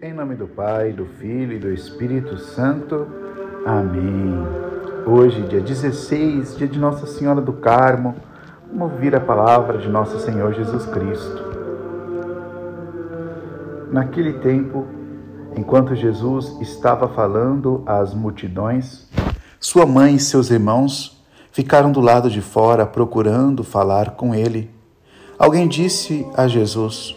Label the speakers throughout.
Speaker 1: Em nome do Pai, do Filho e do Espírito Santo. Amém. Hoje, dia 16, dia de Nossa Senhora do Carmo, vamos ouvir a palavra de Nosso Senhor Jesus Cristo. Naquele tempo, enquanto Jesus estava falando às multidões, sua mãe e seus irmãos ficaram do lado de fora procurando falar com ele. Alguém disse a Jesus: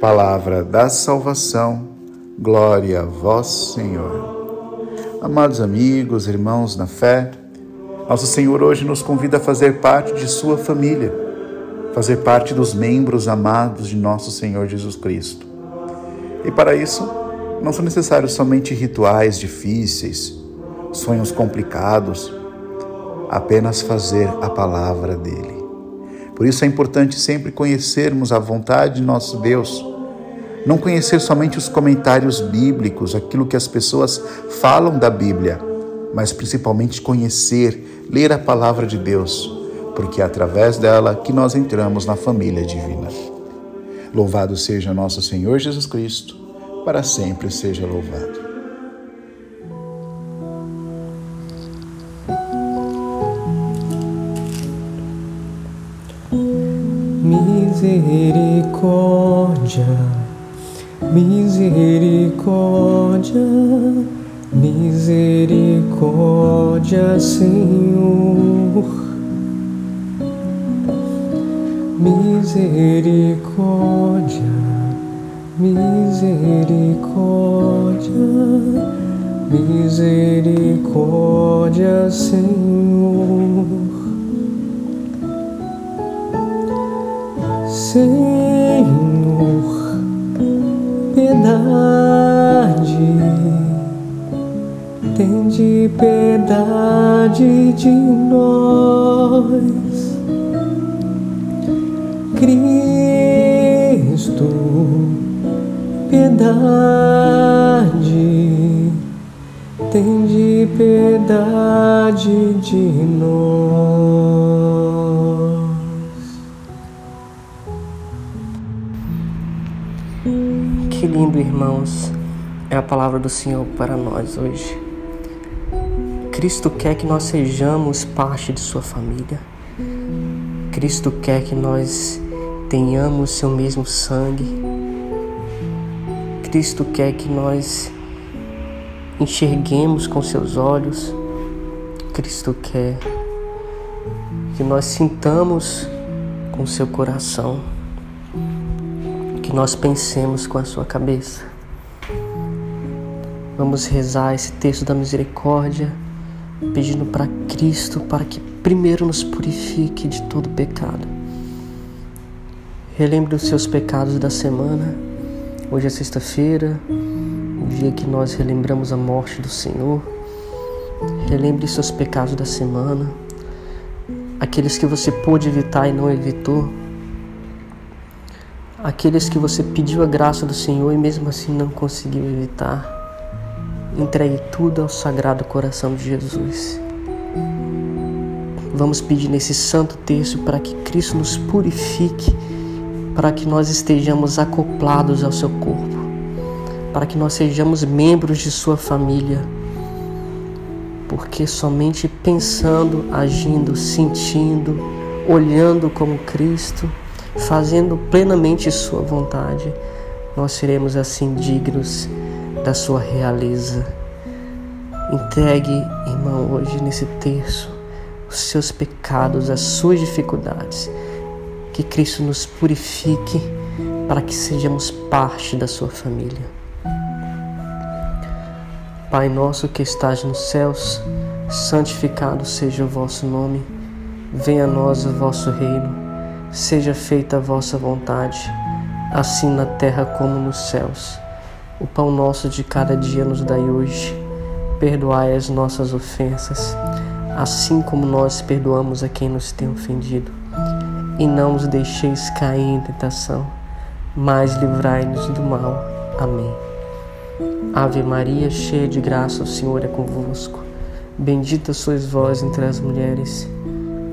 Speaker 1: Palavra da salvação, glória a vós, Senhor. Amados amigos, irmãos na fé, nosso Senhor hoje nos convida a fazer parte de Sua família, fazer parte dos membros amados de nosso Senhor Jesus Cristo. E para isso, não são necessários somente rituais difíceis, sonhos complicados, apenas fazer a palavra dele. Por isso é importante sempre conhecermos a vontade de nosso Deus. Não conhecer somente os comentários bíblicos, aquilo que as pessoas falam da Bíblia, mas principalmente conhecer, ler a palavra de Deus, porque é através dela que nós entramos na família divina. Louvado seja nosso Senhor Jesus Cristo, para sempre seja louvado.
Speaker 2: Misericórdia, misericórdia, misericórdia, Senhor. Misericórdia, misericórdia, misericórdia, Senhor. Tende piedade de nós, Cristo, piedade, tende piedade de nós.
Speaker 3: Irmãos, é a palavra do Senhor para nós hoje. Cristo quer que nós sejamos parte de Sua família. Cristo quer que nós tenhamos seu mesmo sangue. Cristo quer que nós enxerguemos com seus olhos. Cristo quer que nós sintamos com seu coração que nós pensemos com a sua cabeça. Vamos rezar esse texto da misericórdia, pedindo para Cristo para que primeiro nos purifique de todo pecado. Relembre os seus pecados da semana. Hoje é sexta-feira, o dia que nós relembramos a morte do Senhor. Relembre seus pecados da semana, aqueles que você pôde evitar e não evitou aqueles que você pediu a graça do Senhor e mesmo assim não conseguiu evitar. Entregue tudo ao Sagrado Coração de Jesus. Vamos pedir nesse santo texto para que Cristo nos purifique, para que nós estejamos acoplados ao seu corpo, para que nós sejamos membros de sua família. Porque somente pensando, agindo, sentindo, olhando como Cristo, fazendo plenamente Sua vontade, nós seremos assim dignos da Sua realeza. Entregue, irmão, hoje nesse terço, os seus pecados, as suas dificuldades. Que Cristo nos purifique para que sejamos parte da Sua família. Pai nosso que estás nos céus, santificado seja o vosso nome. Venha a nós o vosso reino Seja feita a vossa vontade, assim na terra como nos céus. O pão nosso de cada dia nos dai hoje. Perdoai as nossas ofensas, assim como nós perdoamos a quem nos tem ofendido. E não nos deixeis cair em tentação, mas livrai-nos do mal. Amém. Ave Maria, cheia de graça, o Senhor é convosco. Bendita sois vós entre as mulheres,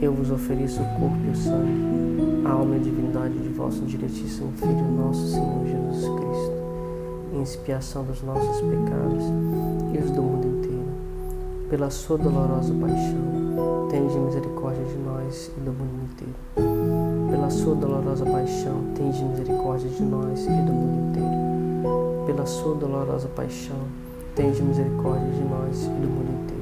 Speaker 3: eu vos ofereço o corpo e o sangue, a alma e a divindade de vosso diretíssimo Filho, nosso Senhor Jesus Cristo, em expiação dos nossos pecados e os do mundo inteiro. Pela sua dolorosa paixão, tende misericórdia de nós e do mundo inteiro pela sua dolorosa paixão, tende misericórdia de nós e do mundo inteiro. pela sua dolorosa paixão, tende misericórdia de nós e do mundo inteiro.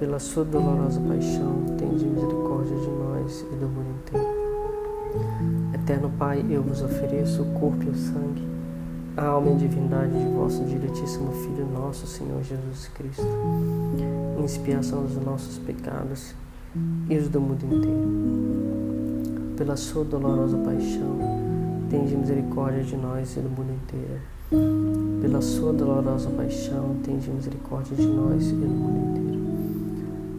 Speaker 3: Pela sua dolorosa paixão, tende misericórdia de nós e do mundo inteiro. Eterno Pai, eu vos ofereço o corpo e o sangue, a alma e a divindade de vosso diletíssimo Filho, nosso Senhor Jesus Cristo, em expiação dos nossos pecados e os do mundo inteiro pela sua dolorosa paixão, tende misericórdia de nós e do mundo inteiro. Pela sua dolorosa paixão, tende misericórdia de nós e do mundo inteiro.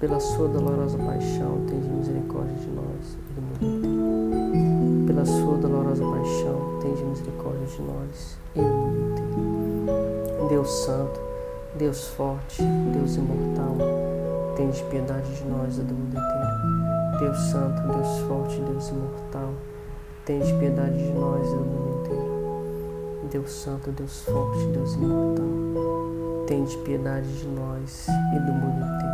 Speaker 3: Pela sua dolorosa paixão, tende misericórdia de nós e do mundo inteiro. Pela sua dolorosa paixão, tende misericórdia de nós e do mundo inteiro. Deus Santo, Deus forte, Deus imortal, tende piedade de nós e do mundo inteiro. Deus Santo, Deus forte, Deus imortal, Tende piedade de nós e do mundo inteiro. Deus Santo, Deus Forte, Deus Imortal, tende piedade de nós e do mundo inteiro.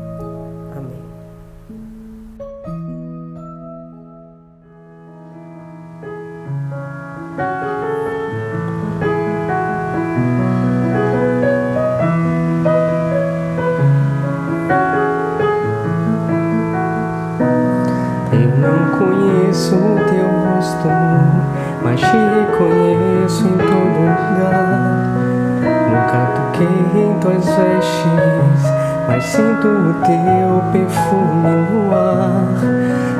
Speaker 2: Toquei em tuas vestes, mas sinto o teu perfume no ar.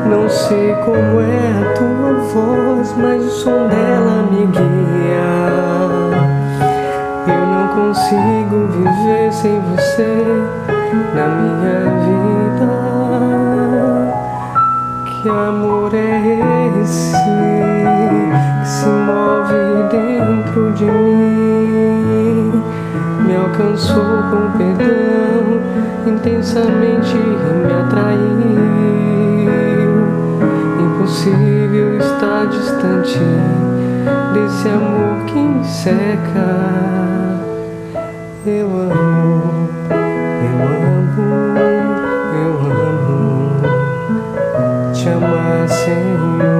Speaker 2: Não sei como é a tua voz, mas o som dela me guia. Eu não consigo viver sem você na minha vida. Que amor é esse que se move dentro de mim? alcançou com perdão, intensamente me atraiu. Impossível estar distante desse amor que me seca. Eu amo, eu amo, eu amo te amar, Senhor.